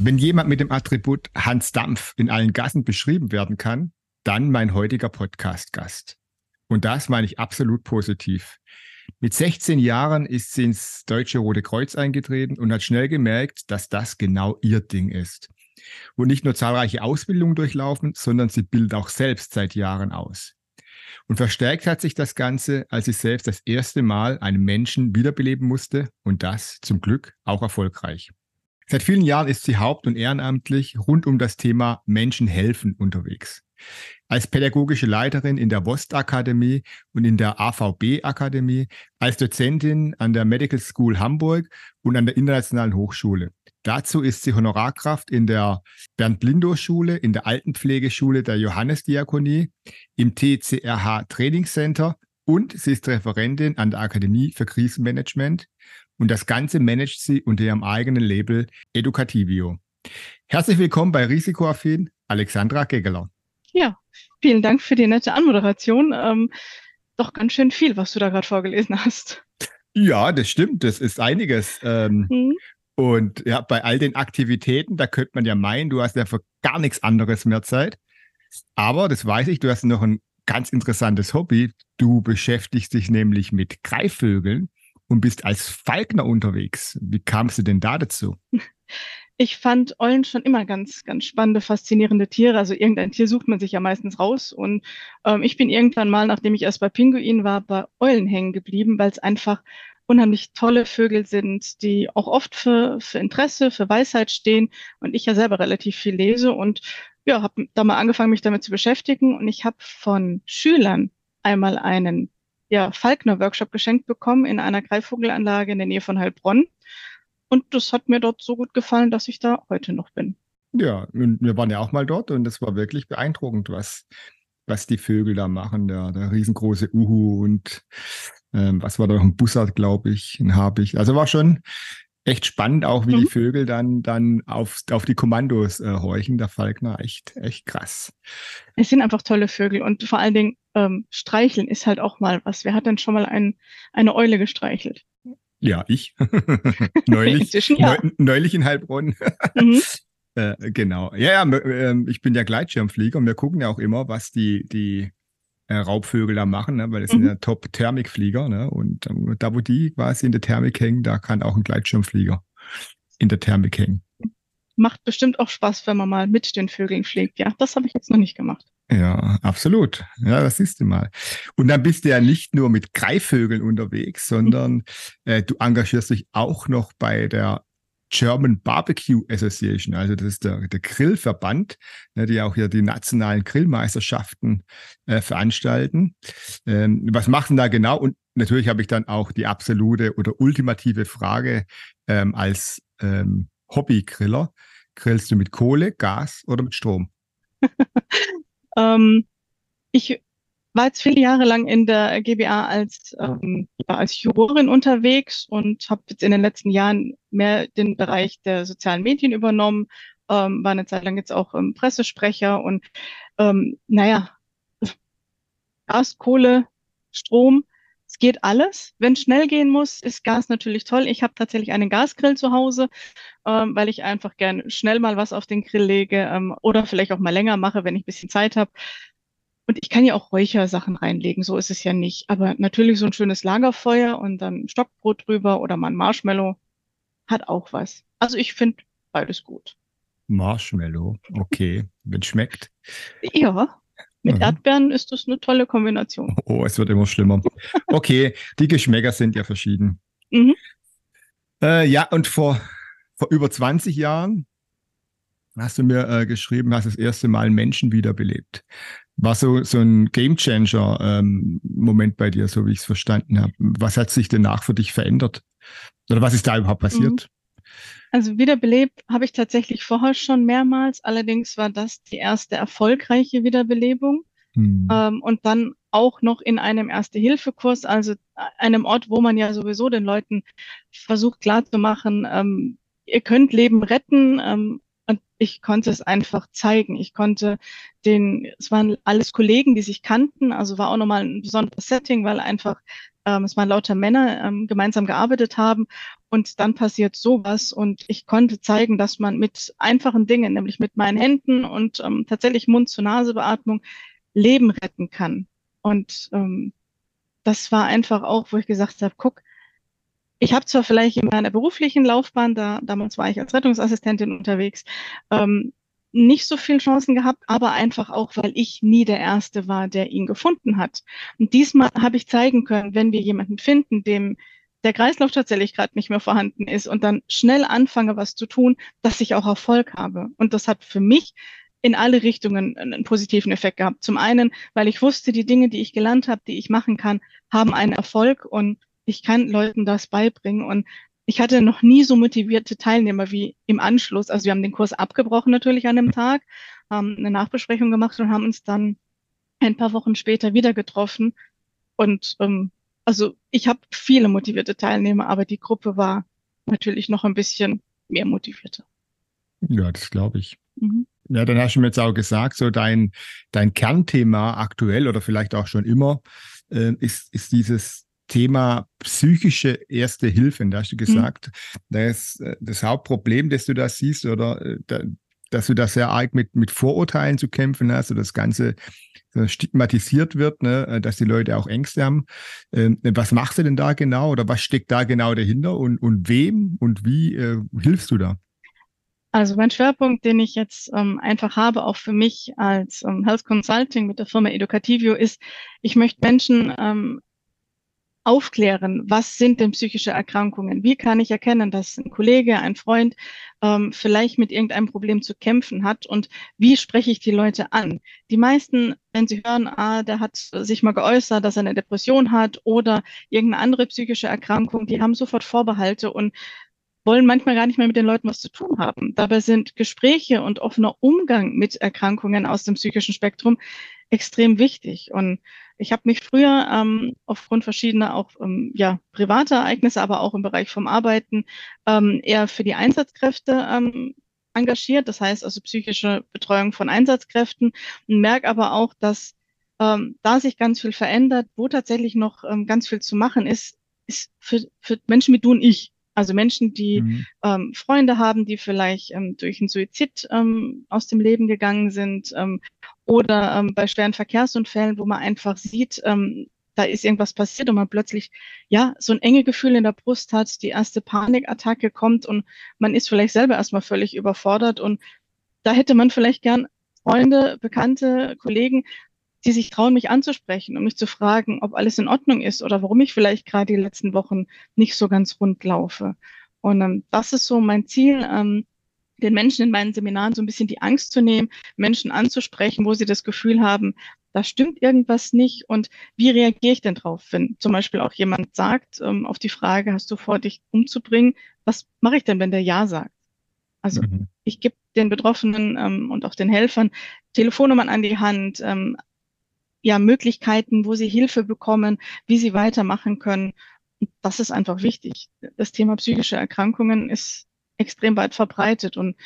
Wenn jemand mit dem Attribut Hans Dampf in allen Gassen beschrieben werden kann, dann mein heutiger Podcast-Gast. Und das meine ich absolut positiv. Mit 16 Jahren ist sie ins Deutsche Rote Kreuz eingetreten und hat schnell gemerkt, dass das genau ihr Ding ist. Und nicht nur zahlreiche Ausbildungen durchlaufen, sondern sie bildet auch selbst seit Jahren aus. Und verstärkt hat sich das Ganze, als sie selbst das erste Mal einen Menschen wiederbeleben musste und das zum Glück auch erfolgreich. Seit vielen Jahren ist sie haupt- und ehrenamtlich rund um das Thema Menschen helfen unterwegs. Als pädagogische Leiterin in der WOST Akademie und in der AVB Akademie, als Dozentin an der Medical School Hamburg und an der Internationalen Hochschule. Dazu ist sie Honorarkraft in der Bernd Blindow Schule, in der Altenpflegeschule der Johannesdiakonie, im TCRH Trainingscenter und sie ist Referentin an der Akademie für Krisenmanagement und das Ganze managt sie unter ihrem eigenen Label Educativio. Herzlich willkommen bei Risikoaffin, Alexandra Gegeler. Ja, vielen Dank für die nette Anmoderation. Ähm, doch ganz schön viel, was du da gerade vorgelesen hast. Ja, das stimmt. Das ist einiges. Ähm, mhm. Und ja, bei all den Aktivitäten, da könnte man ja meinen, du hast ja für gar nichts anderes mehr Zeit. Aber das weiß ich, du hast noch ein ganz interessantes Hobby. Du beschäftigst dich nämlich mit Greifvögeln und bist als Falkner unterwegs. Wie kamst du denn da dazu? Ich fand Eulen schon immer ganz, ganz spannende, faszinierende Tiere. Also irgendein Tier sucht man sich ja meistens raus. Und ähm, ich bin irgendwann mal, nachdem ich erst bei Pinguinen war, bei Eulen hängen geblieben, weil es einfach unheimlich tolle Vögel sind, die auch oft für, für Interesse, für Weisheit stehen. Und ich ja selber relativ viel lese und ja, habe da mal angefangen, mich damit zu beschäftigen. Und ich habe von Schülern einmal einen ja, Falkner-Workshop geschenkt bekommen in einer Greifvogelanlage in der Nähe von Heilbronn. Und das hat mir dort so gut gefallen, dass ich da heute noch bin. Ja, wir waren ja auch mal dort und es war wirklich beeindruckend, was, was die Vögel da machen. Der, der riesengroße Uhu und ähm, was war da noch ein Bussard, glaube ich, ein Habich. Also war schon echt spannend, auch wie mhm. die Vögel dann, dann auf, auf die Kommandos äh, horchen. Der Falkner, echt, echt krass. Es sind einfach tolle Vögel und vor allen Dingen ähm, streicheln ist halt auch mal was. Wer hat denn schon mal ein, eine Eule gestreichelt? Ja, ich. neulich, ja. Neu, neulich in Heilbronn. mhm. äh, genau. Ja, ja, ähm, ich bin ja Gleitschirmflieger und wir gucken ja auch immer, was die, die äh, Raubvögel da machen, ne? weil das mhm. sind ja Top-Thermikflieger. Ne? Und ähm, da, wo die quasi in der Thermik hängen, da kann auch ein Gleitschirmflieger in der Thermik hängen. Macht bestimmt auch Spaß, wenn man mal mit den Vögeln fliegt. Ja, das habe ich jetzt noch nicht gemacht. Ja, absolut. Ja, das siehst du mal. Und dann bist du ja nicht nur mit Greifvögeln unterwegs, sondern äh, du engagierst dich auch noch bei der German Barbecue Association, also das ist der, der Grillverband, ne, die auch hier die nationalen Grillmeisterschaften äh, veranstalten. Ähm, was machen da genau? Und natürlich habe ich dann auch die absolute oder ultimative Frage ähm, als ähm, Hobbygriller. Grillst du mit Kohle, Gas oder mit Strom? Ähm, ich war jetzt viele Jahre lang in der GBA als, ähm, als Jurorin unterwegs und habe jetzt in den letzten Jahren mehr den Bereich der sozialen Medien übernommen, ähm, war eine Zeit lang jetzt auch ähm, Pressesprecher und ähm, naja, Gas, Kohle, Strom, es geht alles. Wenn schnell gehen muss, ist Gas natürlich toll. Ich habe tatsächlich einen Gasgrill zu Hause, ähm, weil ich einfach gern schnell mal was auf den Grill lege ähm, oder vielleicht auch mal länger mache, wenn ich ein bisschen Zeit habe. Und ich kann ja auch Räuchersachen reinlegen, so ist es ja nicht. Aber natürlich so ein schönes Lagerfeuer und dann Stockbrot drüber oder mal ein Marshmallow hat auch was. Also ich finde beides gut. Marshmallow, okay, wenn schmeckt. Ja, mit mhm. Erdbeeren ist das eine tolle Kombination. Oh, es wird immer schlimmer. Okay, die Geschmäcker sind ja verschieden. Mhm. Äh, ja, und vor, vor über 20 Jahren hast du mir äh, geschrieben, hast das erste Mal Menschen wiederbelebt. War so, so ein Gamechanger-Moment ähm, bei dir, so wie ich es verstanden habe. Was hat sich danach für dich verändert? Oder was ist da überhaupt passiert? Also wiederbelebt habe ich tatsächlich vorher schon mehrmals. Allerdings war das die erste erfolgreiche Wiederbelebung. Mhm. Ähm, und dann auch noch in einem Erste-Hilfe-Kurs, also einem Ort, wo man ja sowieso den Leuten versucht klarzumachen, ähm, ihr könnt Leben retten. Ähm, ich konnte es einfach zeigen. Ich konnte den, es waren alles Kollegen, die sich kannten, also war auch nochmal ein besonderes Setting, weil einfach ähm, es waren lauter Männer, ähm, gemeinsam gearbeitet haben und dann passiert sowas und ich konnte zeigen, dass man mit einfachen Dingen, nämlich mit meinen Händen und ähm, tatsächlich Mund-zu-Nase-Beatmung Leben retten kann. Und ähm, das war einfach auch, wo ich gesagt habe, guck, ich habe zwar vielleicht in meiner beruflichen Laufbahn, da damals war ich als Rettungsassistentin unterwegs, ähm, nicht so viel Chancen gehabt, aber einfach auch, weil ich nie der Erste war, der ihn gefunden hat. Und diesmal habe ich zeigen können, wenn wir jemanden finden, dem der Kreislauf tatsächlich gerade nicht mehr vorhanden ist und dann schnell anfange, was zu tun, dass ich auch Erfolg habe. Und das hat für mich in alle Richtungen einen positiven Effekt gehabt. Zum einen, weil ich wusste, die Dinge, die ich gelernt habe, die ich machen kann, haben einen Erfolg und ich kann Leuten das beibringen. Und ich hatte noch nie so motivierte Teilnehmer wie im Anschluss. Also wir haben den Kurs abgebrochen natürlich an dem Tag, haben eine Nachbesprechung gemacht und haben uns dann ein paar Wochen später wieder getroffen. Und ähm, also ich habe viele motivierte Teilnehmer, aber die Gruppe war natürlich noch ein bisschen mehr motivierter. Ja, das glaube ich. Mhm. Ja, dann hast du mir jetzt auch gesagt, so dein, dein Kernthema aktuell oder vielleicht auch schon immer äh, ist, ist dieses Thema psychische Erste Hilfe. da hast du mhm. gesagt, mhm. das, äh, das Hauptproblem, das du da siehst, oder äh, da, dass du da sehr arg mit, mit Vorurteilen zu kämpfen hast, oder das Ganze stigmatisiert wird, ne, äh, dass die Leute auch Ängste haben. Ähm, was machst du denn da genau oder was steckt da genau dahinter und, und wem und wie äh, hilfst du da? Also mein Schwerpunkt, den ich jetzt ähm, einfach habe, auch für mich als ähm, Health Consulting mit der Firma Educativio, ist, ich möchte Menschen ähm, aufklären, was sind denn psychische Erkrankungen? Wie kann ich erkennen, dass ein Kollege, ein Freund ähm, vielleicht mit irgendeinem Problem zu kämpfen hat und wie spreche ich die Leute an? Die meisten, wenn sie hören, ah, der hat sich mal geäußert, dass er eine Depression hat oder irgendeine andere psychische Erkrankung, die haben sofort Vorbehalte und wollen manchmal gar nicht mehr mit den Leuten was zu tun haben. Dabei sind Gespräche und offener Umgang mit Erkrankungen aus dem psychischen Spektrum extrem wichtig. Und ich habe mich früher ähm, aufgrund verschiedener auch ähm, ja, privater Ereignisse, aber auch im Bereich vom Arbeiten ähm, eher für die Einsatzkräfte ähm, engagiert. Das heißt also psychische Betreuung von Einsatzkräften und merke aber auch, dass ähm, da sich ganz viel verändert, wo tatsächlich noch ähm, ganz viel zu machen ist, ist für, für Menschen wie du und ich. Also Menschen, die mhm. ähm, Freunde haben, die vielleicht ähm, durch einen Suizid ähm, aus dem Leben gegangen sind ähm, oder ähm, bei schweren Verkehrsunfällen, wo man einfach sieht, ähm, da ist irgendwas passiert und man plötzlich ja so ein enge Gefühl in der Brust hat, die erste Panikattacke kommt und man ist vielleicht selber erstmal völlig überfordert und da hätte man vielleicht gern Freunde, Bekannte, Kollegen, die sich trauen, mich anzusprechen und mich zu fragen, ob alles in Ordnung ist oder warum ich vielleicht gerade die letzten Wochen nicht so ganz rund laufe. Und ähm, das ist so mein Ziel, ähm, den Menschen in meinen Seminaren so ein bisschen die Angst zu nehmen, Menschen anzusprechen, wo sie das Gefühl haben, da stimmt irgendwas nicht und wie reagiere ich denn drauf, wenn zum Beispiel auch jemand sagt, ähm, auf die Frage, hast du vor, dich umzubringen, was mache ich denn, wenn der Ja sagt? Also mhm. ich gebe den Betroffenen ähm, und auch den Helfern Telefonnummern an die Hand, ähm, ja, Möglichkeiten, wo sie Hilfe bekommen, wie sie weitermachen können. Das ist einfach wichtig. Das Thema psychische Erkrankungen ist extrem weit verbreitet und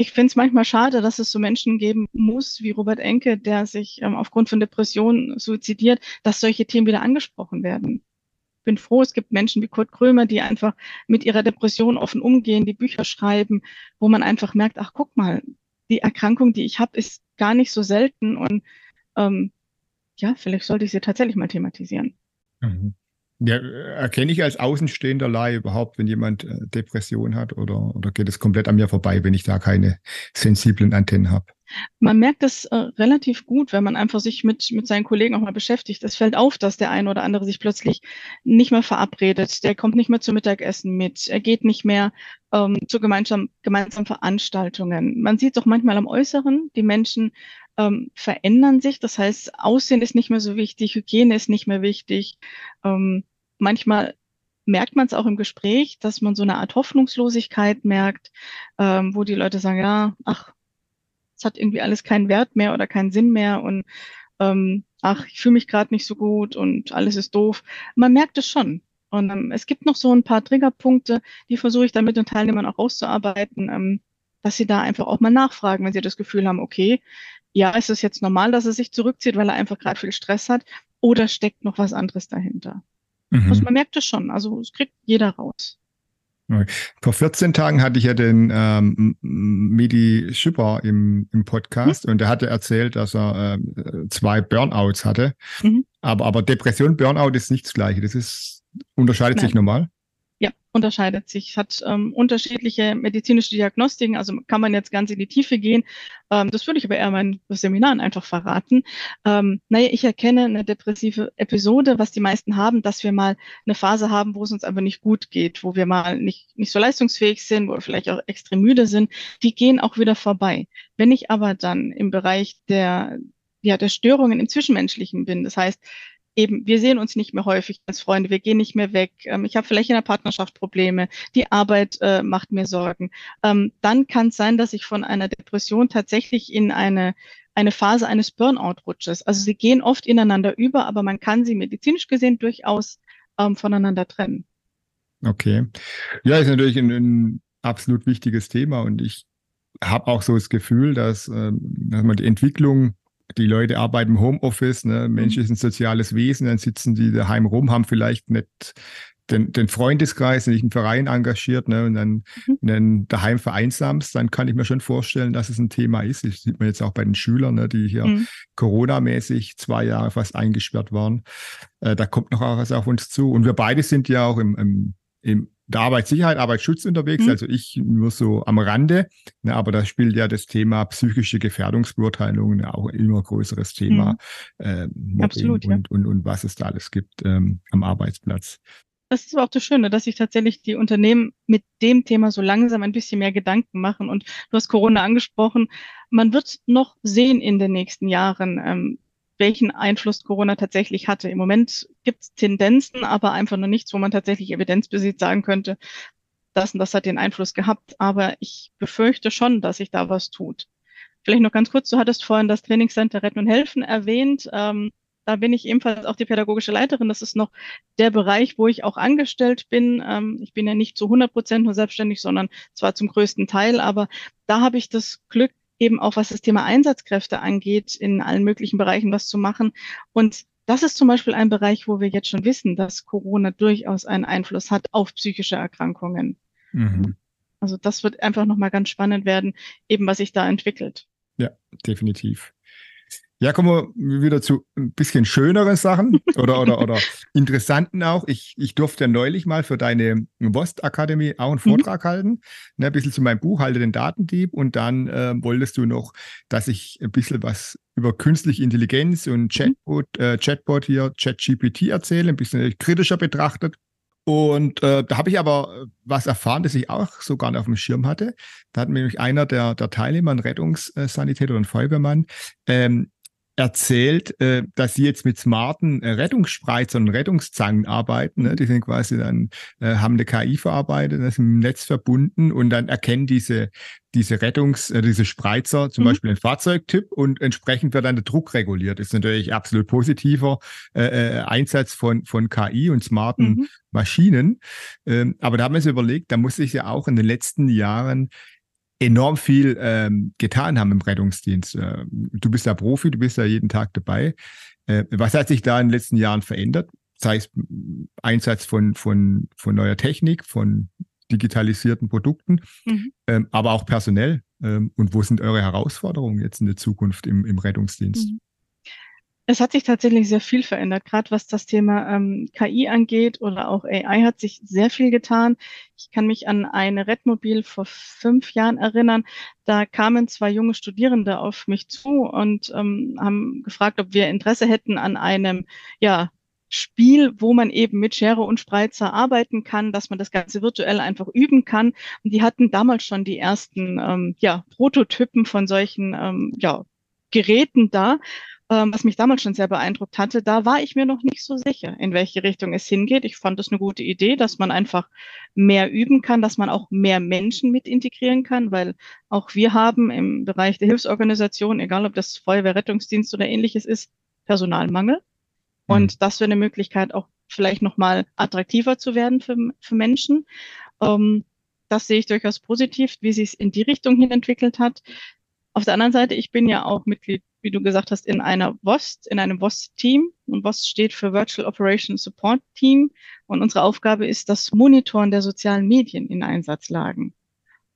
ich finde es manchmal schade, dass es so Menschen geben muss wie Robert Enke, der sich ähm, aufgrund von Depressionen suizidiert, dass solche Themen wieder angesprochen werden. Ich bin froh, es gibt Menschen wie Kurt Krömer, die einfach mit ihrer Depression offen umgehen, die Bücher schreiben, wo man einfach merkt, ach guck mal, die Erkrankung, die ich habe, ist gar nicht so selten und ähm, ja, vielleicht sollte ich sie tatsächlich mal thematisieren. Mhm. Ja, erkenne ich als außenstehender Laie überhaupt, wenn jemand äh, Depression hat oder, oder geht es komplett an mir vorbei, wenn ich da keine sensiblen Antennen habe? Man merkt es äh, relativ gut, wenn man einfach sich mit, mit seinen Kollegen auch mal beschäftigt. Es fällt auf, dass der eine oder andere sich plötzlich nicht mehr verabredet, der kommt nicht mehr zum Mittagessen mit, er geht nicht mehr ähm, zu gemeinsam, gemeinsamen Veranstaltungen. Man sieht es auch manchmal am Äußeren, die Menschen ähm, verändern sich. Das heißt, Aussehen ist nicht mehr so wichtig, Hygiene ist nicht mehr wichtig. Ähm, manchmal merkt man es auch im Gespräch, dass man so eine Art Hoffnungslosigkeit merkt, ähm, wo die Leute sagen, ja, ach, es hat irgendwie alles keinen Wert mehr oder keinen Sinn mehr und ähm, ach, ich fühle mich gerade nicht so gut und alles ist doof. Man merkt es schon. Und ähm, es gibt noch so ein paar Triggerpunkte, die versuche ich dann mit den Teilnehmern auch rauszuarbeiten, ähm, dass sie da einfach auch mal nachfragen, wenn sie das Gefühl haben, okay, ja, ist es jetzt normal, dass er sich zurückzieht, weil er einfach gerade viel Stress hat, oder steckt noch was anderes dahinter? Mhm. Also man merkt es schon, also es kriegt jeder raus. Vor 14 Tagen hatte ich ja den ähm, Midi Schipper im, im Podcast mhm. und der hatte erzählt, dass er äh, zwei Burnouts hatte. Mhm. Aber, aber Depression, Burnout ist nicht das Gleiche. Das ist, unterscheidet Nein. sich normal unterscheidet sich. Es hat ähm, unterschiedliche medizinische Diagnostiken, also kann man jetzt ganz in die Tiefe gehen. Ähm, das würde ich aber eher meinen Seminaren einfach verraten. Ähm, naja, ich erkenne eine depressive Episode, was die meisten haben, dass wir mal eine Phase haben, wo es uns einfach nicht gut geht, wo wir mal nicht, nicht so leistungsfähig sind, wo wir vielleicht auch extrem müde sind. Die gehen auch wieder vorbei. Wenn ich aber dann im Bereich der ja, der Störungen im Zwischenmenschlichen bin. Das heißt, eben, wir sehen uns nicht mehr häufig als Freunde, wir gehen nicht mehr weg, ähm, ich habe vielleicht in der Partnerschaft Probleme, die Arbeit äh, macht mir Sorgen, ähm, dann kann es sein, dass ich von einer Depression tatsächlich in eine, eine Phase eines Burnout rutsches. Also sie gehen oft ineinander über, aber man kann sie medizinisch gesehen durchaus ähm, voneinander trennen. Okay. Ja, ist natürlich ein, ein absolut wichtiges Thema und ich habe auch so das Gefühl, dass, ähm, dass man die Entwicklung die Leute arbeiten im Homeoffice, ne? Mensch mhm. ist ein soziales Wesen, dann sitzen die daheim rum, haben vielleicht nicht den, den Freundeskreis, nicht einen Verein engagiert ne, und dann, mhm. dann daheim vereinsamst, dann kann ich mir schon vorstellen, dass es ein Thema ist. Das sieht man jetzt auch bei den Schülern, ne, die hier mhm. Corona-mäßig zwei Jahre fast eingesperrt waren. Äh, da kommt noch was auf uns zu. Und wir beide sind ja auch im, im, im der Arbeitssicherheit, Arbeitsschutz unterwegs, mhm. also ich nur so am Rande, ne, aber da spielt ja das Thema psychische Gefährdungsbeurteilung auch ein immer größeres Thema mhm. äh, Absolut, und, ja. und, und, und was es da alles gibt ähm, am Arbeitsplatz. Das ist aber auch das Schöne, dass sich tatsächlich die Unternehmen mit dem Thema so langsam ein bisschen mehr Gedanken machen. Und du hast Corona angesprochen. Man wird noch sehen in den nächsten Jahren, ähm, welchen Einfluss Corona tatsächlich hatte. Im Moment gibt es Tendenzen, aber einfach noch nichts, wo man tatsächlich evidenzbasiert sagen könnte, das und das hat den Einfluss gehabt. Aber ich befürchte schon, dass sich da was tut. Vielleicht noch ganz kurz, du hattest vorhin das Trainingscenter Retten und Helfen erwähnt. Ähm, da bin ich ebenfalls auch die pädagogische Leiterin. Das ist noch der Bereich, wo ich auch angestellt bin. Ähm, ich bin ja nicht zu 100 Prozent nur selbstständig, sondern zwar zum größten Teil, aber da habe ich das Glück, eben auch was das Thema Einsatzkräfte angeht, in allen möglichen Bereichen was zu machen. Und das ist zum Beispiel ein Bereich, wo wir jetzt schon wissen, dass Corona durchaus einen Einfluss hat auf psychische Erkrankungen. Mhm. Also das wird einfach nochmal ganz spannend werden, eben was sich da entwickelt. Ja, definitiv. Ja, kommen wir wieder zu ein bisschen schöneren Sachen oder, oder, oder interessanten auch. Ich, ich durfte neulich mal für deine Wost Akademie auch einen mhm. Vortrag mhm. halten, ne, ein bisschen zu meinem Buch, Halte den Datendieb. Und dann äh, wolltest du noch, dass ich ein bisschen was über künstliche Intelligenz und mhm. Chatbot, äh, Chatbot hier, ChatGPT erzähle, ein bisschen kritischer betrachtet. Und äh, da habe ich aber was erfahren, das ich auch so gar nicht auf dem Schirm hatte. Da hat mir nämlich einer der, der Teilnehmer, ein Rettungssanitäter oder ein Feuerwehrmann, ähm, erzählt, äh, dass sie jetzt mit smarten äh, Rettungsspreizern und Rettungszangen arbeiten. Ne? Die sind quasi dann, äh, haben eine KI verarbeitet, das ist im Netz verbunden und dann erkennen diese, diese Rettungs-, diese Spreizer zum mhm. Beispiel den Fahrzeugtyp und entsprechend wird dann der Druck reguliert. Das ist natürlich absolut positiver Einsatz von, von KI und smarten mhm. Maschinen. Ähm, aber da haben wir uns überlegt, da muss sich ja auch in den letzten Jahren enorm viel ähm, getan haben im Rettungsdienst. Äh, du bist ja Profi, du bist ja jeden Tag dabei. Äh, was hat sich da in den letzten Jahren verändert? Sei es Einsatz von, von, von neuer Technik, von digitalisierten Produkten, mhm. ähm, aber auch personell. Ähm, und wo sind eure Herausforderungen jetzt in der Zukunft im, im Rettungsdienst? Mhm. Es hat sich tatsächlich sehr viel verändert, gerade was das Thema ähm, KI angeht oder auch AI hat sich sehr viel getan. Ich kann mich an eine Redmobil vor fünf Jahren erinnern. Da kamen zwei junge Studierende auf mich zu und ähm, haben gefragt, ob wir Interesse hätten an einem, ja, Spiel, wo man eben mit Schere und Spreizer arbeiten kann, dass man das Ganze virtuell einfach üben kann. Und die hatten damals schon die ersten ähm, ja, Prototypen von solchen ähm, ja, Geräten da ähm, was mich damals schon sehr beeindruckt hatte, da war ich mir noch nicht so sicher, in welche Richtung es hingeht. Ich fand es eine gute Idee, dass man einfach mehr üben kann, dass man auch mehr Menschen mit integrieren kann, weil auch wir haben im Bereich der Hilfsorganisation, egal ob das Feuerwehr, Rettungsdienst oder ähnliches ist, Personalmangel. Mhm. Und das wäre eine Möglichkeit, auch vielleicht nochmal attraktiver zu werden für, für Menschen. Ähm, das sehe ich durchaus positiv, wie sich es in die Richtung hin entwickelt hat. Auf der anderen Seite, ich bin ja auch Mitglied wie du gesagt hast, in einer WOST, in einem WOST-Team. Und WOST steht für Virtual Operation Support Team. Und unsere Aufgabe ist das Monitoren der sozialen Medien in Einsatzlagen.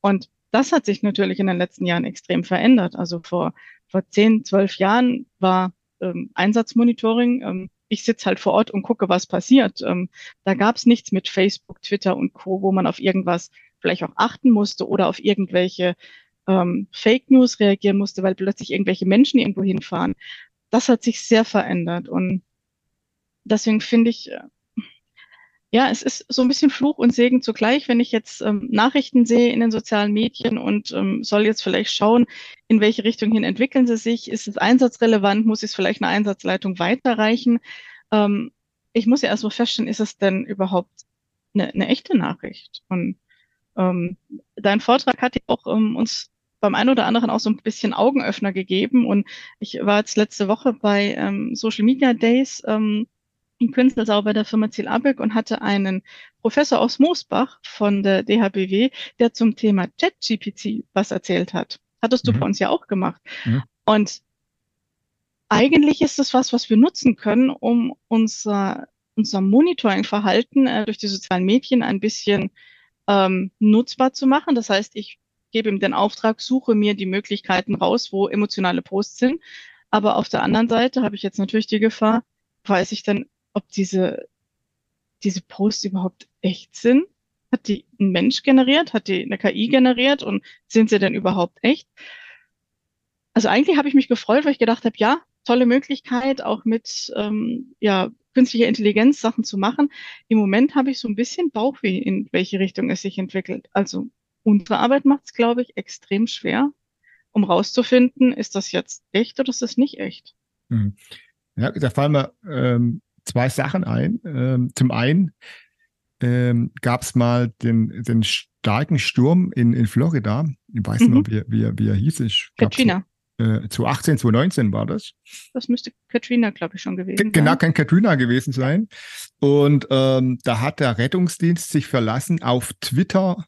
Und das hat sich natürlich in den letzten Jahren extrem verändert. Also vor, vor zehn, zwölf Jahren war ähm, Einsatzmonitoring, ähm, ich sitze halt vor Ort und gucke, was passiert. Ähm, da gab es nichts mit Facebook, Twitter und Co., wo man auf irgendwas vielleicht auch achten musste oder auf irgendwelche ähm, Fake News reagieren musste, weil plötzlich irgendwelche Menschen irgendwo hinfahren. Das hat sich sehr verändert und deswegen finde ich, äh, ja, es ist so ein bisschen Fluch und Segen zugleich, wenn ich jetzt ähm, Nachrichten sehe in den sozialen Medien und ähm, soll jetzt vielleicht schauen, in welche Richtung hin entwickeln sie sich, ist es einsatzrelevant, muss es vielleicht eine Einsatzleitung weiterreichen. Ähm, ich muss ja erstmal feststellen, ist es denn überhaupt eine, eine echte Nachricht? Und ähm, dein Vortrag hat ja auch ähm, uns beim einen oder anderen auch so ein bisschen Augenöffner gegeben. Und ich war jetzt letzte Woche bei ähm, Social Media Days ähm, in Künzelsau bei der Firma Ziel Abeck und hatte einen Professor aus Moosbach von der DHBW, der zum Thema ChatGPT was erzählt hat. Hattest du mhm. bei uns ja auch gemacht. Mhm. Und eigentlich ist es was, was wir nutzen können, um unser, unser Monitoring-Verhalten äh, durch die sozialen Medien ein bisschen ähm, nutzbar zu machen. Das heißt, ich gebe ihm den Auftrag, suche mir die Möglichkeiten raus, wo emotionale Posts sind. Aber auf der anderen Seite habe ich jetzt natürlich die Gefahr, weiß ich dann, ob diese, diese Posts überhaupt echt sind? Hat die ein Mensch generiert? Hat die eine KI generiert? Und sind sie denn überhaupt echt? Also eigentlich habe ich mich gefreut, weil ich gedacht habe, ja, tolle Möglichkeit, auch mit ähm, ja, künstlicher Intelligenz Sachen zu machen. Im Moment habe ich so ein bisschen Bauchweh, in welche Richtung es sich entwickelt. Also unsere Arbeit macht es, glaube ich, extrem schwer, um rauszufinden, ist das jetzt echt oder ist das nicht echt. Mhm. Ja, da fallen mir ähm, zwei Sachen ein. Ähm, zum einen ähm, gab es mal den, den starken Sturm in, in Florida. Ich weiß mhm. nicht mehr, wie, wie, wie er hieß. Ich Katrina. Äh, 2018, 2019 war das. Das müsste Katrina, glaube ich, schon gewesen sein. Genau, kann Katrina gewesen sein. Und ähm, da hat der Rettungsdienst sich verlassen auf Twitter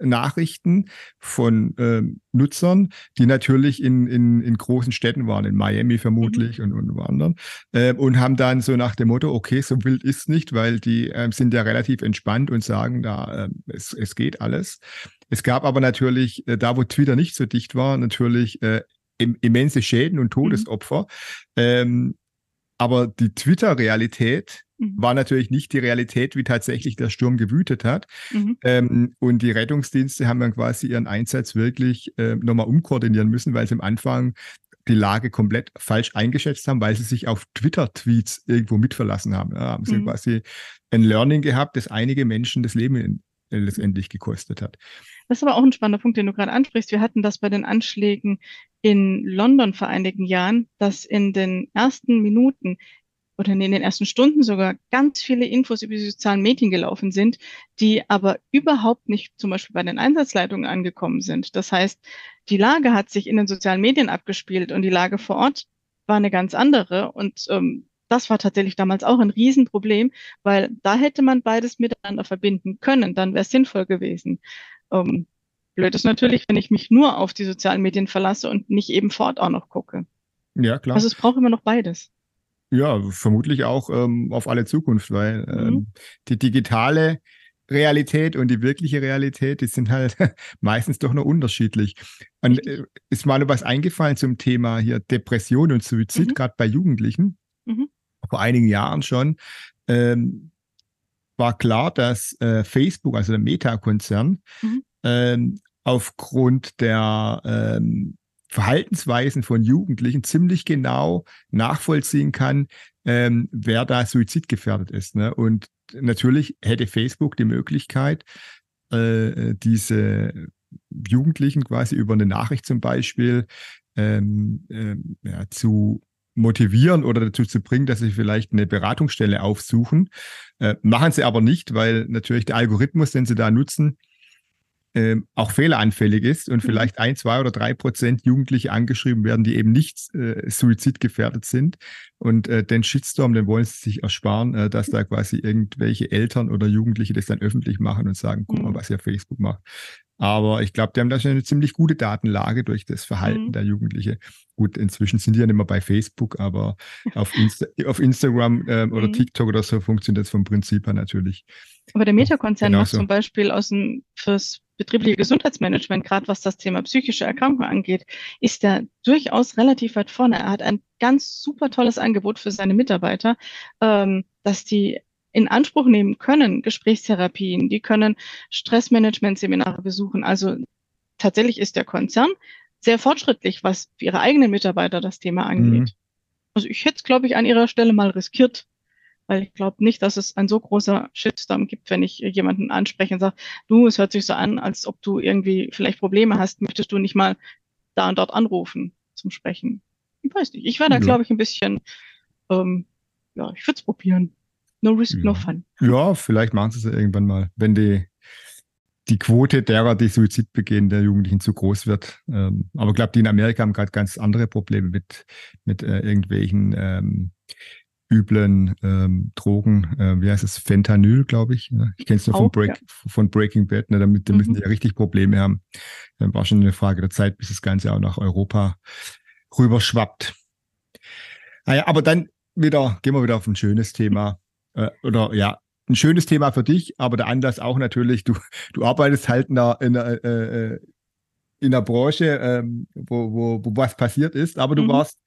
Nachrichten von äh, Nutzern, die natürlich in, in, in großen Städten waren, in Miami vermutlich mhm. und, und anderen, äh, und haben dann so nach dem Motto, okay, so wild ist nicht, weil die äh, sind ja relativ entspannt und sagen, da äh, es, es geht alles. Es gab aber natürlich, äh, da wo Twitter nicht so dicht war, natürlich äh, immense Schäden und mhm. Todesopfer. Mhm. Ähm, aber die Twitter-Realität mhm. war natürlich nicht die Realität, wie tatsächlich der Sturm gewütet hat. Mhm. Ähm, und die Rettungsdienste haben dann quasi ihren Einsatz wirklich äh, nochmal umkoordinieren müssen, weil sie am Anfang die Lage komplett falsch eingeschätzt haben, weil sie sich auf Twitter-Tweets irgendwo mitverlassen haben. Ja, haben sie mhm. quasi ein Learning gehabt, das einige Menschen das Leben letztendlich gekostet hat. Das ist aber auch ein spannender Punkt, den du gerade ansprichst. Wir hatten das bei den Anschlägen in London vor einigen Jahren, dass in den ersten Minuten oder in den ersten Stunden sogar ganz viele Infos über die sozialen Medien gelaufen sind, die aber überhaupt nicht zum Beispiel bei den Einsatzleitungen angekommen sind. Das heißt, die Lage hat sich in den sozialen Medien abgespielt und die Lage vor Ort war eine ganz andere. Und ähm, das war tatsächlich damals auch ein Riesenproblem, weil da hätte man beides miteinander verbinden können, dann wäre es sinnvoll gewesen. Ähm, blöd ist natürlich, wenn ich mich nur auf die sozialen Medien verlasse und nicht eben fort auch noch gucke. Ja, klar. Also es braucht immer noch beides. Ja, vermutlich auch ähm, auf alle Zukunft, weil mhm. ähm, die digitale Realität und die wirkliche Realität, die sind halt meistens doch noch unterschiedlich. Und äh, ist mal was eingefallen zum Thema hier Depression und Suizid, mhm. gerade bei Jugendlichen. Mhm. Vor einigen Jahren schon. Ähm, war klar, dass äh, Facebook, also der Meta-Konzern, mhm. ähm, aufgrund der ähm, Verhaltensweisen von Jugendlichen ziemlich genau nachvollziehen kann, ähm, wer da suizidgefährdet ist. Ne? Und natürlich hätte Facebook die Möglichkeit, äh, diese Jugendlichen quasi über eine Nachricht zum Beispiel ähm, äh, ja, zu motivieren oder dazu zu bringen, dass sie vielleicht eine Beratungsstelle aufsuchen. Äh, machen sie aber nicht, weil natürlich der Algorithmus, den sie da nutzen, ähm, auch fehleranfällig ist und mhm. vielleicht ein, zwei oder drei Prozent Jugendliche angeschrieben werden, die eben nicht äh, suizidgefährdet sind. Und äh, den Shitstorm, den wollen sie sich ersparen, äh, dass da quasi irgendwelche Eltern oder Jugendliche das dann öffentlich machen und sagen, guck mal, mhm. was ihr Facebook macht. Aber ich glaube, die haben da schon eine ziemlich gute Datenlage durch das Verhalten mhm. der Jugendliche. Gut, inzwischen sind die ja nicht mehr bei Facebook, aber auf, Insta auf Instagram äh, oder mhm. TikTok oder so funktioniert das vom Prinzip her natürlich. Aber der Meta-Konzern macht zum Beispiel aus dem, fürs betriebliche Gesundheitsmanagement, gerade was das Thema psychische Erkrankungen angeht, ist er durchaus relativ weit vorne. Er hat ein ganz super tolles Angebot für seine Mitarbeiter, ähm, dass die in Anspruch nehmen können, Gesprächstherapien, die können Stressmanagement-Seminare besuchen. Also tatsächlich ist der Konzern sehr fortschrittlich, was für ihre eigenen Mitarbeiter das Thema angeht. Mhm. Also ich hätte es, glaube ich, an ihrer Stelle mal riskiert, weil ich glaube nicht, dass es ein so großer Shitstorm gibt, wenn ich jemanden anspreche und sage, du, es hört sich so an, als ob du irgendwie vielleicht Probleme hast, möchtest du nicht mal da und dort anrufen zum Sprechen? Ich weiß nicht. Ich wäre da, ja. glaube ich, ein bisschen, ähm, ja, ich würde es probieren. No risk, ja. no fun. Ja, vielleicht machen sie es ja irgendwann mal, wenn die, die Quote derer, die Suizid begehen, der Jugendlichen zu groß wird. Ähm, aber ich glaube, die in Amerika haben gerade ganz andere Probleme mit, mit äh, irgendwelchen ähm, üblen ähm, Drogen. Äh, wie heißt es? Fentanyl, glaube ich. Ne? Ich kenne es nur von, Break, ja. von Breaking Bad. Ne? Damit da müssen mhm. die ja richtig Probleme haben. Dann war schon eine Frage der Zeit, bis das Ganze auch nach Europa rüberschwappt. Naja, aber dann wieder, gehen wir wieder auf ein schönes Thema äh, oder ja, ein schönes Thema für dich, aber der Anlass auch natürlich, du, du arbeitest halt in einer, in einer, äh, äh in einer Branche, ähm, wo, wo, wo was passiert ist, aber du mhm. warst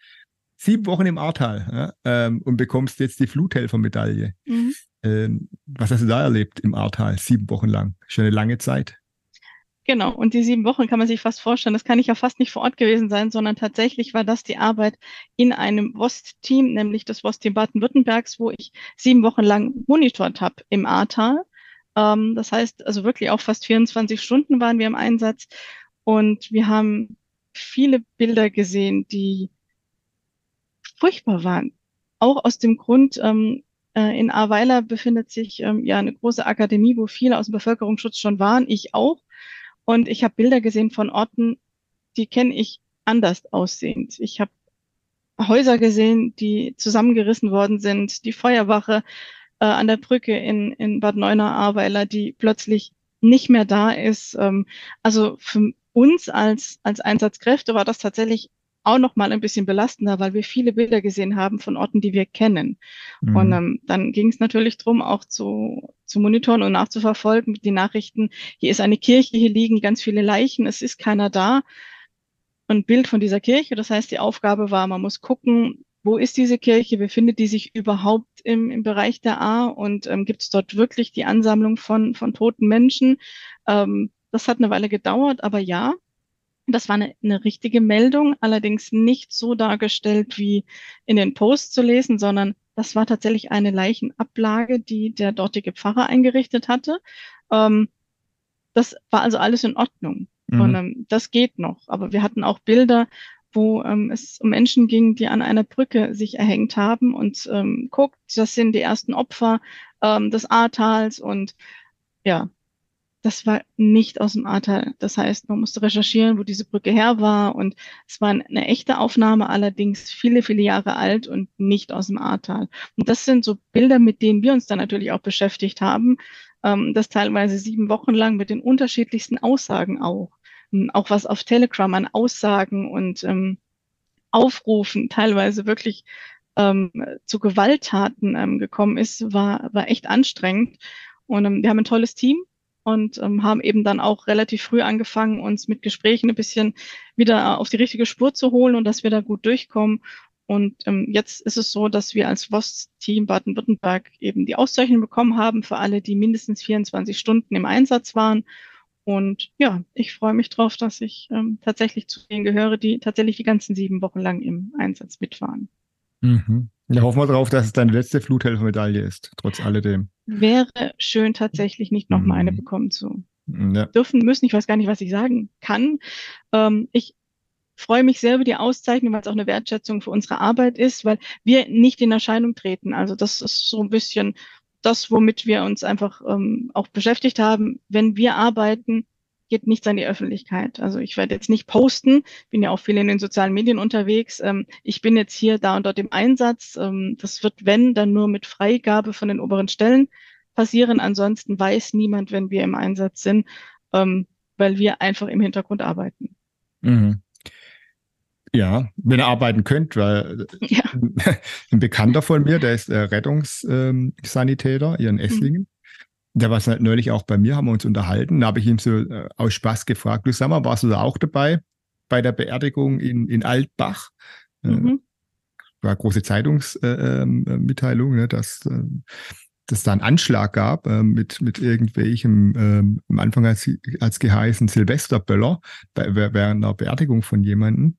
sieben Wochen im Ahrtal ja, ähm, und bekommst jetzt die Fluthelfermedaille. Mhm. Ähm, was hast du da erlebt im Ahrtal, sieben Wochen lang? Schon eine lange Zeit. Genau, und die sieben Wochen kann man sich fast vorstellen, das kann ich ja fast nicht vor Ort gewesen sein, sondern tatsächlich war das die Arbeit in einem WOST-Team, nämlich das WOST-Team Baden-Württembergs, wo ich sieben Wochen lang monitort habe im Ahrtal. Ähm, das heißt, also wirklich auch fast 24 Stunden waren wir im Einsatz und wir haben viele Bilder gesehen, die furchtbar waren. Auch aus dem Grund, ähm, äh, in Ahrweiler befindet sich ähm, ja eine große Akademie, wo viele aus dem Bevölkerungsschutz schon waren, ich auch. Und ich habe Bilder gesehen von Orten, die kenne ich anders aussehend. Ich habe Häuser gesehen, die zusammengerissen worden sind, die Feuerwache äh, an der Brücke in, in Bad Neuenahr-Ahrweiler, die plötzlich nicht mehr da ist. Ähm, also für uns als, als Einsatzkräfte war das tatsächlich auch noch mal ein bisschen belastender, weil wir viele Bilder gesehen haben von Orten, die wir kennen. Mhm. Und ähm, dann ging es natürlich drum, auch zu, zu monitoren und nachzuverfolgen die Nachrichten. Hier ist eine Kirche, hier liegen ganz viele Leichen, es ist keiner da. Ein Bild von dieser Kirche. Das heißt, die Aufgabe war, man muss gucken, wo ist diese Kirche, befindet die sich überhaupt im, im Bereich der A und ähm, gibt es dort wirklich die Ansammlung von, von toten Menschen? Ähm, das hat eine Weile gedauert, aber ja, das war eine, eine richtige Meldung, allerdings nicht so dargestellt wie in den Posts zu lesen, sondern das war tatsächlich eine Leichenablage, die der dortige Pfarrer eingerichtet hatte. Ähm, das war also alles in Ordnung. Mhm. Und ähm, das geht noch. Aber wir hatten auch Bilder, wo ähm, es um Menschen ging, die an einer Brücke sich erhängt haben und ähm, guckt, das sind die ersten Opfer ähm, des Ahrtals und ja, das war nicht aus dem Ahrtal. Das heißt, man musste recherchieren, wo diese Brücke her war. Und es war eine echte Aufnahme, allerdings viele, viele Jahre alt und nicht aus dem Ahrtal. Und das sind so Bilder, mit denen wir uns dann natürlich auch beschäftigt haben. Ähm, das teilweise sieben Wochen lang mit den unterschiedlichsten Aussagen auch. Ähm, auch was auf Telegram an Aussagen und ähm, Aufrufen teilweise wirklich ähm, zu Gewalttaten gekommen ist, war, war echt anstrengend. Und wir haben ein tolles Team und ähm, haben eben dann auch relativ früh angefangen, uns mit Gesprächen ein bisschen wieder auf die richtige Spur zu holen und dass wir da gut durchkommen. Und ähm, jetzt ist es so, dass wir als WOS-Team Baden-Württemberg eben die Auszeichnung bekommen haben für alle, die mindestens 24 Stunden im Einsatz waren. Und ja, ich freue mich drauf, dass ich ähm, tatsächlich zu denen gehöre, die tatsächlich die ganzen sieben Wochen lang im Einsatz mitfahren. Mhm. Ja, hoffen wir darauf, dass es deine letzte Fluthelfermedaille ist, trotz alledem. Wäre schön, tatsächlich nicht noch mal eine mhm. bekommen zu ja. dürfen, müssen. Ich weiß gar nicht, was ich sagen kann. Ähm, ich freue mich sehr über die Auszeichnung, weil es auch eine Wertschätzung für unsere Arbeit ist, weil wir nicht in Erscheinung treten. Also das ist so ein bisschen das, womit wir uns einfach ähm, auch beschäftigt haben. Wenn wir arbeiten, geht nichts an die Öffentlichkeit. Also ich werde jetzt nicht posten, bin ja auch viel in den sozialen Medien unterwegs. Ähm, ich bin jetzt hier da und dort im Einsatz. Ähm, das wird, wenn, dann nur mit Freigabe von den oberen Stellen passieren. Ansonsten weiß niemand, wenn wir im Einsatz sind, ähm, weil wir einfach im Hintergrund arbeiten. Mhm. Ja, wenn ihr arbeiten könnt, weil ja. ein Bekannter von mir, der ist äh, Rettungssanitäter hier in Esslingen. Mhm. Der war halt neulich auch bei mir, haben wir uns unterhalten. Da habe ich ihm so äh, aus Spaß gefragt, du sag mal, warst du da auch dabei bei der Beerdigung in, in Altbach? Äh, mhm. Äh, war große Zeitungsmitteilung, äh, ähm, ne, dass äh, dass da einen Anschlag gab äh, mit, mit irgendwelchem, ähm, am Anfang als, als geheißen Silvesterböller während einer Beerdigung von jemandem.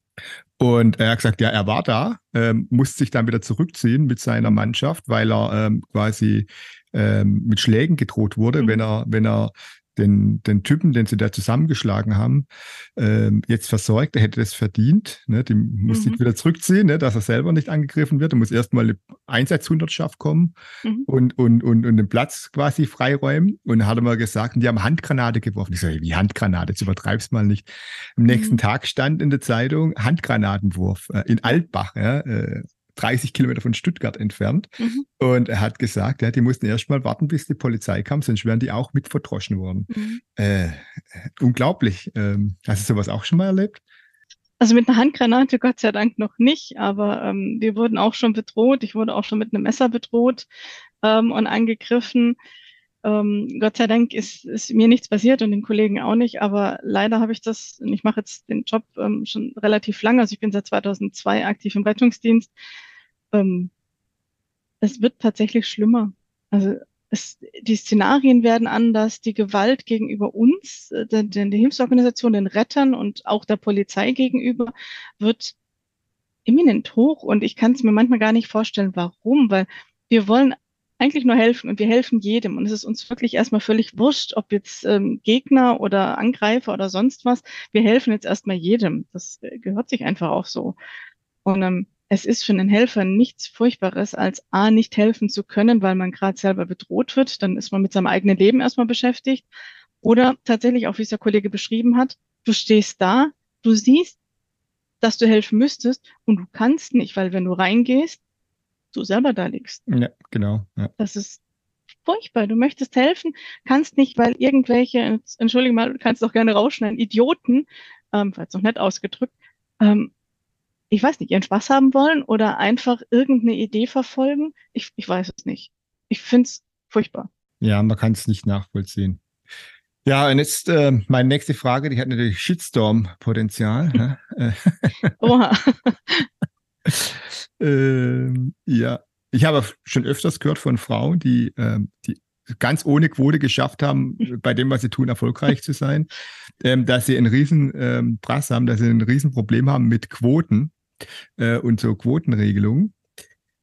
Und er hat gesagt, ja, er war da, ähm, musste sich dann wieder zurückziehen mit seiner Mannschaft, weil er ähm, quasi ähm, mit Schlägen gedroht wurde, mhm. wenn er, wenn er den, den Typen, den sie da zusammengeschlagen haben, ähm, jetzt versorgt. Er hätte das verdient. Ne? Die muss mhm. sich wieder zurückziehen, ne? dass er selber nicht angegriffen wird. Da muss erstmal eine Einsatzhundertschaft kommen mhm. und, und, und, und den Platz quasi freiräumen. Und da hat er mal gesagt, die haben Handgranate geworfen. Ich sage, wie Handgranate? Jetzt übertreib's mal nicht. Am nächsten mhm. Tag stand in der Zeitung Handgranatenwurf äh, in Altbach. Ja? Äh, 30 Kilometer von Stuttgart entfernt. Mhm. Und er hat gesagt, ja, die mussten erst mal warten, bis die Polizei kam, sonst wären die auch mit verdroschen worden. Mhm. Äh, unglaublich. Ähm, hast du sowas auch schon mal erlebt? Also mit einer Handgranate Gott sei Dank noch nicht, aber ähm, wir wurden auch schon bedroht. Ich wurde auch schon mit einem Messer bedroht ähm, und angegriffen. Ähm, Gott sei Dank ist, ist mir nichts passiert und den Kollegen auch nicht, aber leider habe ich das, und ich mache jetzt den Job ähm, schon relativ lange, also ich bin seit 2002 aktiv im Rettungsdienst. Ähm, es wird tatsächlich schlimmer. Also es, die Szenarien werden anders, die Gewalt gegenüber uns, äh, der, der Hilfsorganisation, den Rettern und auch der Polizei gegenüber wird imminent hoch und ich kann es mir manchmal gar nicht vorstellen, warum, weil wir wollen eigentlich nur helfen und wir helfen jedem. Und es ist uns wirklich erstmal völlig wurscht, ob jetzt ähm, Gegner oder Angreifer oder sonst was. Wir helfen jetzt erstmal jedem. Das äh, gehört sich einfach auch so. Und ähm, es ist für einen Helfer nichts Furchtbares, als A, nicht helfen zu können, weil man gerade selber bedroht wird. Dann ist man mit seinem eigenen Leben erstmal beschäftigt. Oder tatsächlich, auch wie es der Kollege beschrieben hat, du stehst da, du siehst, dass du helfen müsstest und du kannst nicht, weil wenn du reingehst, du selber da liegst. Ja, genau. Ja. Das ist furchtbar. Du möchtest helfen, kannst nicht, weil irgendwelche, entschuldige mal, du kannst doch gerne rausschneiden, Idioten, ähm, falls noch nett ausgedrückt, ähm, ich weiß nicht, ihren Spaß haben wollen oder einfach irgendeine Idee verfolgen. Ich, ich weiß es nicht. Ich finde es furchtbar. Ja, man kann es nicht nachvollziehen. Ja, und jetzt äh, meine nächste Frage, die hat natürlich Shitstorm-Potenzial. Ne? Oha. ähm, ja, ich habe schon öfters gehört von Frauen, die, ähm, die ganz ohne Quote geschafft haben, bei dem, was sie tun, erfolgreich zu sein, ähm, dass sie einen riesen ähm, Brass haben, dass sie ein riesen Problem haben mit Quoten äh, und so Quotenregelungen.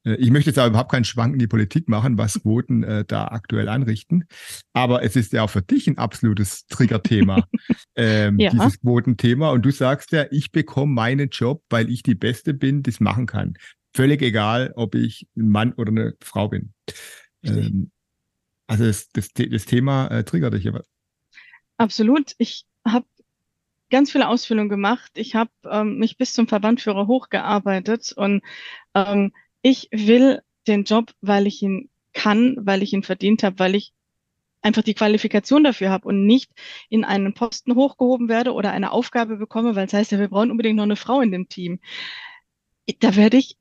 Äh, ich möchte jetzt aber überhaupt keinen Schwank in die Politik machen, was Quoten äh, da aktuell anrichten. Aber es ist ja auch für dich ein absolutes Triggerthema, ähm, ja. dieses Quotenthema. Und du sagst ja, ich bekomme meinen Job, weil ich die Beste bin, die es machen kann. Völlig egal, ob ich ein Mann oder eine Frau bin. Ähm, also das, das, das Thema äh, triggert dich aber. Absolut. Ich habe ganz viele Ausführungen gemacht. Ich habe ähm, mich bis zum Verbandführer hochgearbeitet und ähm, ich will den Job, weil ich ihn kann, weil ich ihn verdient habe, weil ich einfach die Qualifikation dafür habe und nicht in einen Posten hochgehoben werde oder eine Aufgabe bekomme, weil es heißt ja, wir brauchen unbedingt noch eine Frau in dem Team. Da werde ich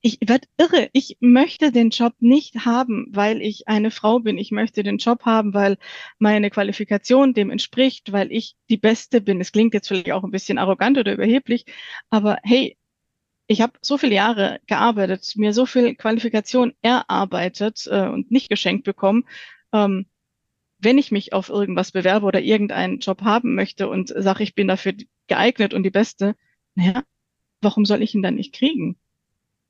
ich werde irre. Ich möchte den Job nicht haben, weil ich eine Frau bin. Ich möchte den Job haben, weil meine Qualifikation dem entspricht, weil ich die Beste bin. Es klingt jetzt vielleicht auch ein bisschen arrogant oder überheblich, aber hey, ich habe so viele Jahre gearbeitet, mir so viel Qualifikation erarbeitet äh, und nicht geschenkt bekommen. Ähm, wenn ich mich auf irgendwas bewerbe oder irgendeinen Job haben möchte und sage, ich bin dafür geeignet und die Beste, naja, warum soll ich ihn dann nicht kriegen?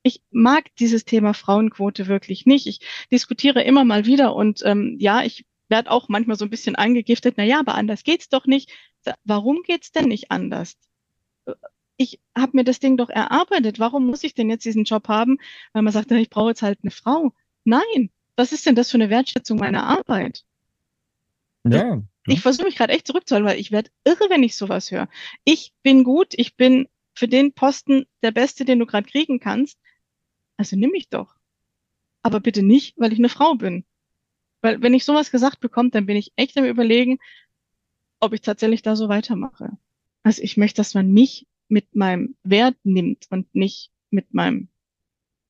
Ich mag dieses Thema Frauenquote wirklich nicht. Ich diskutiere immer mal wieder und ähm, ja, ich werde auch manchmal so ein bisschen angegiftet. Na ja, aber anders geht's doch nicht. Warum geht's denn nicht anders? ich habe mir das Ding doch erarbeitet. Warum muss ich denn jetzt diesen Job haben? Weil man sagt, ich brauche jetzt halt eine Frau. Nein, was ist denn das für eine Wertschätzung meiner Arbeit? Ja. Ich versuche mich gerade echt zurückzuhalten, weil ich werde irre, wenn ich sowas höre. Ich bin gut, ich bin für den Posten der Beste, den du gerade kriegen kannst. Also nimm mich doch. Aber bitte nicht, weil ich eine Frau bin. Weil wenn ich sowas gesagt bekomme, dann bin ich echt am überlegen, ob ich tatsächlich da so weitermache. Also ich möchte, dass man mich mit meinem Wert nimmt und nicht mit meinem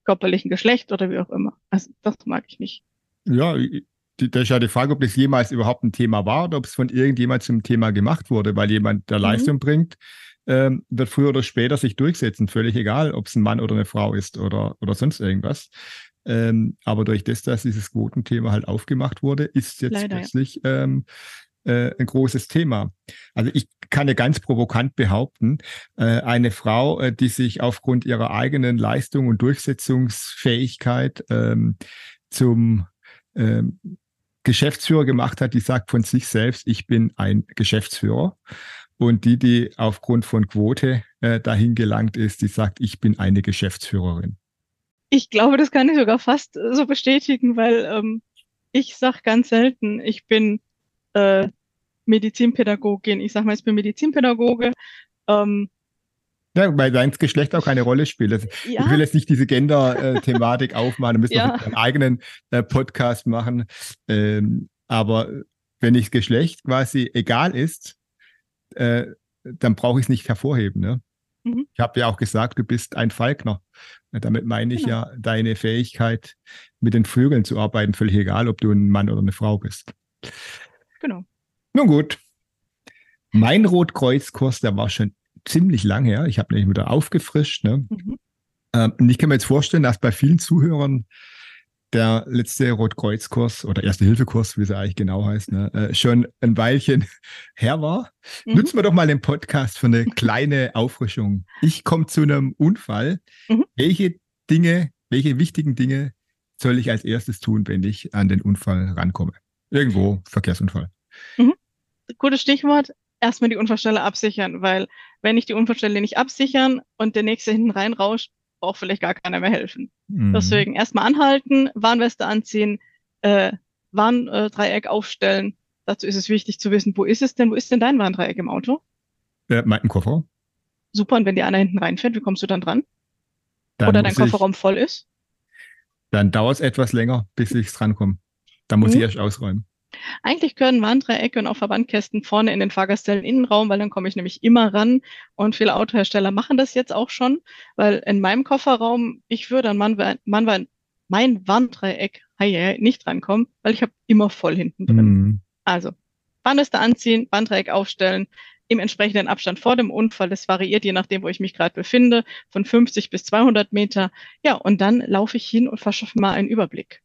körperlichen Geschlecht oder wie auch immer. Also das mag ich nicht. Ja, das ist ja die Frage, ob das jemals überhaupt ein Thema war oder ob es von irgendjemand zum Thema gemacht wurde, weil jemand, der mhm. Leistung bringt, ähm, wird früher oder später sich durchsetzen, völlig egal, ob es ein Mann oder eine Frau ist oder, oder sonst irgendwas. Ähm, aber durch das, dass dieses Quotenthema halt aufgemacht wurde, ist jetzt Leider, plötzlich ja. ähm, äh, ein großes Thema. Also ich kann ja ganz provokant behaupten, äh, eine Frau, äh, die sich aufgrund ihrer eigenen Leistung und Durchsetzungsfähigkeit ähm, zum ähm, Geschäftsführer gemacht hat, die sagt von sich selbst, ich bin ein Geschäftsführer. Und die, die aufgrund von Quote äh, dahin gelangt ist, die sagt, ich bin eine Geschäftsführerin. Ich glaube, das kann ich sogar fast so bestätigen, weil ähm, ich sage ganz selten, ich bin äh, Medizinpädagogin. Ich sage mal, ich bin Medizinpädagoge. Ähm, ja, weil dein Geschlecht auch keine Rolle spielt. Also, ja. Ich will jetzt nicht diese Gender-Thematik aufmachen, da müssen ja. wir einen eigenen äh, Podcast machen. Ähm, aber wenn ich Geschlecht quasi egal ist, äh, dann brauche ich es nicht hervorheben. Ne? Mhm. Ich habe ja auch gesagt, du bist ein Falkner. Damit meine ich genau. ja deine Fähigkeit, mit den Vögeln zu arbeiten, völlig egal, ob du ein Mann oder eine Frau bist. Genau. Nun gut. Mein Rotkreuzkurs, der war schon ziemlich lang her. Ich habe nämlich wieder aufgefrischt. Ne? Mhm. Ähm, und ich kann mir jetzt vorstellen, dass bei vielen Zuhörern der letzte Rotkreuzkurs oder Erste-Hilfe-Kurs, wie es eigentlich genau heißt, ne, äh, schon ein Weilchen her war. Mhm. Nutzen wir doch mal den Podcast für eine kleine Auffrischung. Ich komme zu einem Unfall. Mhm. Welche Dinge, welche wichtigen Dinge soll ich als erstes tun, wenn ich an den Unfall rankomme? Irgendwo Verkehrsunfall. Mhm. Gutes Stichwort. Erstmal die Unfallstelle absichern, weil wenn ich die Unfallstelle nicht absichern und der nächste hinten reinrauscht, braucht vielleicht gar keiner mehr helfen. Mhm. Deswegen erstmal anhalten, Warnweste anziehen, äh, Warndreieck aufstellen. Dazu ist es wichtig zu wissen, wo ist es denn? Wo ist denn dein Warndreieck im Auto? Äh, mein Koffer. Super, und wenn die einer hinten reinfährt, wie kommst du dann dran? Dann Oder dein Kofferraum ich, voll ist? Dann dauert es etwas länger, bis ich drankomme. Da muss mhm. ich erst ausräumen. Eigentlich können Warndreiecke und auch Verbandkästen vorne in den Fahrgastellen Innenraum, weil dann komme ich nämlich immer ran. Und viele Autohersteller machen das jetzt auch schon, weil in meinem Kofferraum, ich würde an Mann, Mann, mein Warndreieck nicht rankommen, weil ich habe immer voll hinten drin. Mhm. Also Warnweste anziehen, Warndreieck aufstellen, im entsprechenden Abstand vor dem Unfall. Das variiert je nachdem, wo ich mich gerade befinde, von 50 bis 200 Meter. Ja, und dann laufe ich hin und verschaffe mal einen Überblick.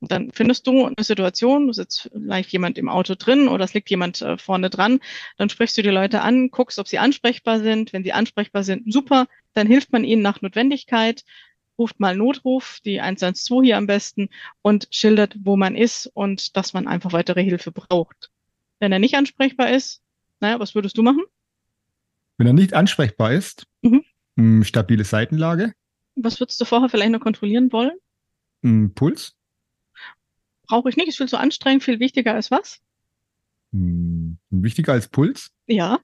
Dann findest du eine Situation, du sitzt vielleicht jemand im Auto drin oder es liegt jemand äh, vorne dran. Dann sprichst du die Leute an, guckst, ob sie ansprechbar sind. Wenn sie ansprechbar sind, super. Dann hilft man ihnen nach Notwendigkeit, ruft mal Notruf, die 112 hier am besten und schildert, wo man ist und dass man einfach weitere Hilfe braucht. Wenn er nicht ansprechbar ist, naja, was würdest du machen? Wenn er nicht ansprechbar ist, mhm. stabile Seitenlage. Was würdest du vorher vielleicht noch kontrollieren wollen? Puls brauche ich nicht, ist viel zu anstrengend, viel wichtiger als was? Hm, wichtiger als Puls? Ja.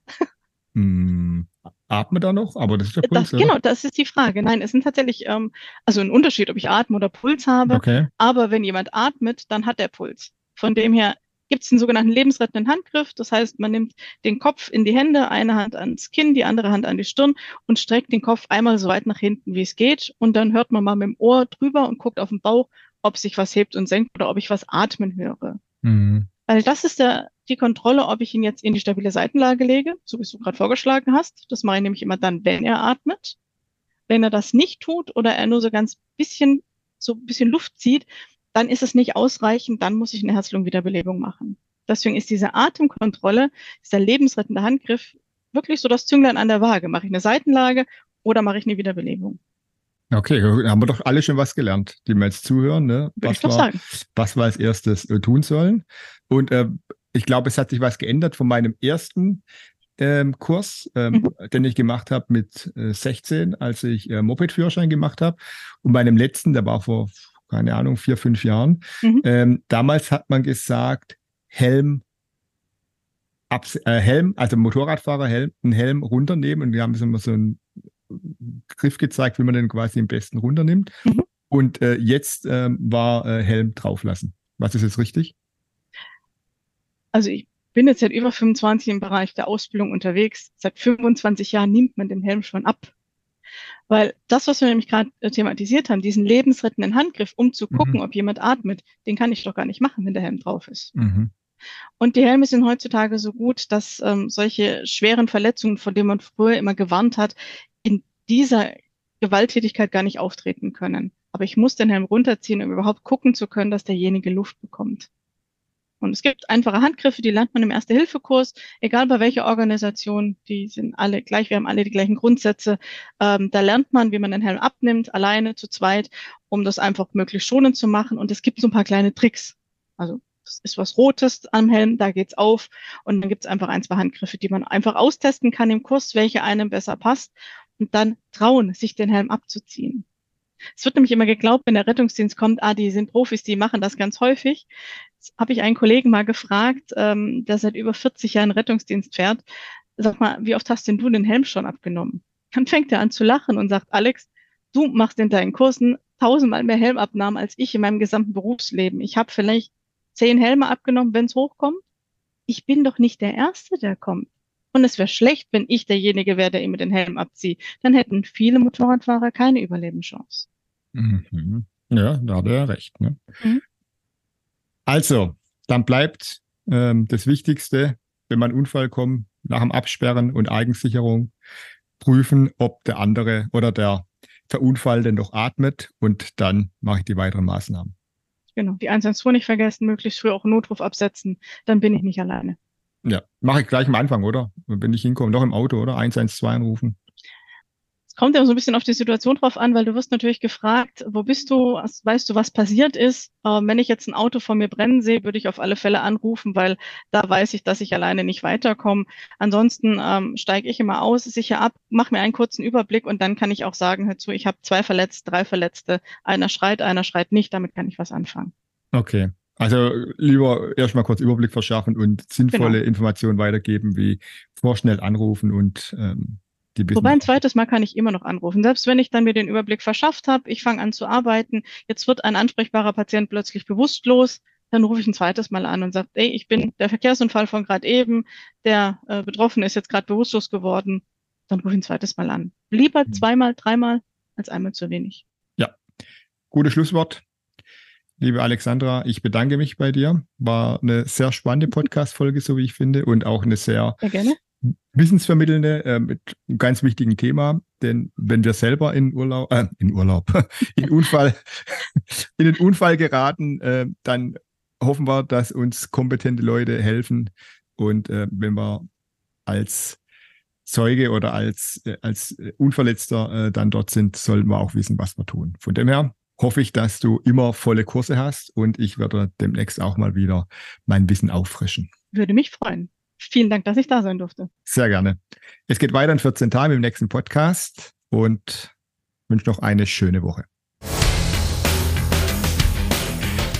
Hm, atme da noch, aber das ist der Puls. Das, genau, das ist die Frage. Nein, es sind tatsächlich, ähm, also ein Unterschied, ob ich atme oder Puls habe. Okay. Aber wenn jemand atmet, dann hat er Puls. Von dem her gibt es einen sogenannten lebensrettenden Handgriff. Das heißt, man nimmt den Kopf in die Hände, eine Hand ans Kinn, die andere Hand an die Stirn und streckt den Kopf einmal so weit nach hinten, wie es geht. Und dann hört man mal mit dem Ohr drüber und guckt auf den Bauch ob sich was hebt und senkt oder ob ich was atmen höre. Mhm. Weil das ist der, die Kontrolle, ob ich ihn jetzt in die stabile Seitenlage lege, so wie du gerade vorgeschlagen hast. Das mache ich nämlich immer dann, wenn er atmet. Wenn er das nicht tut oder er nur so ganz bisschen, so ein bisschen Luft zieht, dann ist es nicht ausreichend, dann muss ich eine Herz-Lungen-Wiederbelebung machen. Deswegen ist diese Atemkontrolle, dieser lebensrettende Handgriff wirklich so das Zünglein an der Waage. Mache ich eine Seitenlage oder mache ich eine Wiederbelebung? Okay, haben wir doch alle schon was gelernt, die mir jetzt zuhören, ne? was, wir, was wir als erstes äh, tun sollen. Und äh, ich glaube, es hat sich was geändert von meinem ersten ähm, Kurs, ähm, mhm. den ich gemacht habe mit äh, 16, als ich äh, Moped-Führerschein gemacht habe. Und meinem letzten, der war vor, keine Ahnung, vier, fünf Jahren. Mhm. Ähm, damals hat man gesagt, Helm, äh, Helm, also Motorradfahrer Helm, einen Helm runternehmen. Und wir haben immer so einen Griff gezeigt, wie man den quasi am besten runternimmt. Mhm. Und äh, jetzt ähm, war äh, Helm drauflassen. Was ist jetzt richtig? Also ich bin jetzt seit über 25 im Bereich der Ausbildung unterwegs. Seit 25 Jahren nimmt man den Helm schon ab. Weil das, was wir nämlich gerade äh, thematisiert haben, diesen lebensrettenden Handgriff, um zu gucken, mhm. ob jemand atmet, den kann ich doch gar nicht machen, wenn der Helm drauf ist. Mhm. Und die Helme sind heutzutage so gut, dass ähm, solche schweren Verletzungen, vor denen man früher immer gewarnt hat, dieser Gewalttätigkeit gar nicht auftreten können. Aber ich muss den Helm runterziehen, um überhaupt gucken zu können, dass derjenige Luft bekommt. Und es gibt einfache Handgriffe, die lernt man im Erste-Hilfe-Kurs, egal bei welcher Organisation, die sind alle gleich, wir haben alle die gleichen Grundsätze. Ähm, da lernt man, wie man den Helm abnimmt, alleine, zu zweit, um das einfach möglichst schonend zu machen. Und es gibt so ein paar kleine Tricks. Also das ist was Rotes am Helm, da geht's auf. Und dann gibt's einfach ein, zwei Handgriffe, die man einfach austesten kann im Kurs, welche einem besser passt. Und dann trauen, sich den Helm abzuziehen. Es wird nämlich immer geglaubt, wenn der Rettungsdienst kommt, ah, die sind Profis, die machen das ganz häufig. Jetzt habe ich einen Kollegen mal gefragt, ähm, der seit über 40 Jahren Rettungsdienst fährt. Sag mal, wie oft hast denn du den Helm schon abgenommen? Dann fängt er an zu lachen und sagt, Alex, du machst in deinen Kursen tausendmal mehr Helmabnahmen als ich in meinem gesamten Berufsleben. Ich habe vielleicht zehn Helme abgenommen, wenn es hochkommt. Ich bin doch nicht der Erste, der kommt. Und es wäre schlecht, wenn ich derjenige wäre, der immer den Helm abzieht. Dann hätten viele Motorradfahrer keine Überlebenschance. Mhm. Ja, da hat er recht. Ne? Mhm. Also, dann bleibt ähm, das Wichtigste, wenn man Unfall kommt, nach dem Absperren und Eigensicherung prüfen, ob der andere oder der Verunfall denn doch atmet und dann mache ich die weiteren Maßnahmen. Genau, die 112 nicht vergessen, möglichst früh auch einen Notruf absetzen, dann bin ich nicht alleine. Ja, mache ich gleich am Anfang, oder? Wenn ich hinkomme, noch im Auto, oder? 112 anrufen. Es kommt ja so ein bisschen auf die Situation drauf an, weil du wirst natürlich gefragt, wo bist du, weißt du, was passiert ist. Ähm, wenn ich jetzt ein Auto vor mir brennen sehe, würde ich auf alle Fälle anrufen, weil da weiß ich, dass ich alleine nicht weiterkomme. Ansonsten ähm, steige ich immer aus, sicher ab, mache mir einen kurzen Überblick und dann kann ich auch sagen, hör zu, ich habe zwei Verletzte, drei Verletzte, einer schreit, einer schreit nicht, damit kann ich was anfangen. Okay. Also lieber erstmal kurz Überblick verschaffen und sinnvolle genau. Informationen weitergeben, wie vorschnell anrufen und ähm, Wobei ein zweites Mal kann ich immer noch anrufen. Selbst wenn ich dann mir den Überblick verschafft habe, ich fange an zu arbeiten, jetzt wird ein ansprechbarer Patient plötzlich bewusstlos, dann rufe ich ein zweites Mal an und sage, ey, ich bin der Verkehrsunfall von gerade eben, der äh, Betroffene ist jetzt gerade bewusstlos geworden, dann rufe ich ein zweites Mal an. Lieber mhm. zweimal, dreimal als einmal zu wenig. Ja, gutes Schlusswort. Liebe Alexandra, ich bedanke mich bei dir. War eine sehr spannende Podcast-Folge, so wie ich finde, und auch eine sehr, sehr wissensvermittelnde äh, mit einem ganz wichtigen Thema, denn wenn wir selber in Urlaub, äh, in Urlaub, in Unfall, in den Unfall geraten, äh, dann hoffen wir, dass uns kompetente Leute helfen und äh, wenn wir als Zeuge oder als, äh, als Unverletzter äh, dann dort sind, sollten wir auch wissen, was wir tun. Von dem her hoffe ich, dass du immer volle Kurse hast und ich werde demnächst auch mal wieder mein Wissen auffrischen. Würde mich freuen. Vielen Dank, dass ich da sein durfte. Sehr gerne. Es geht weiter in 14 Tagen im nächsten Podcast und wünsche noch eine schöne Woche.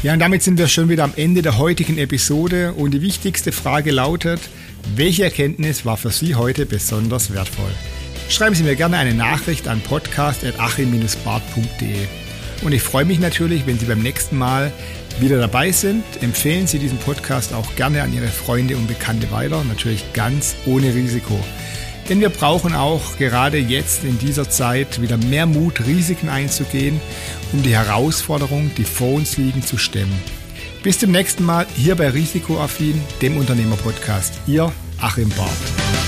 Ja, und damit sind wir schon wieder am Ende der heutigen Episode und die wichtigste Frage lautet, welche Erkenntnis war für Sie heute besonders wertvoll? Schreiben Sie mir gerne eine Nachricht an podcast.achim-bart.de. Und ich freue mich natürlich, wenn Sie beim nächsten Mal wieder dabei sind. Empfehlen Sie diesen Podcast auch gerne an Ihre Freunde und Bekannte weiter, natürlich ganz ohne Risiko. Denn wir brauchen auch gerade jetzt in dieser Zeit wieder mehr Mut, Risiken einzugehen, um die Herausforderungen, die vor uns liegen, zu stemmen. Bis zum nächsten Mal hier bei Risikoaffin, dem Unternehmerpodcast. Ihr Achim Barth.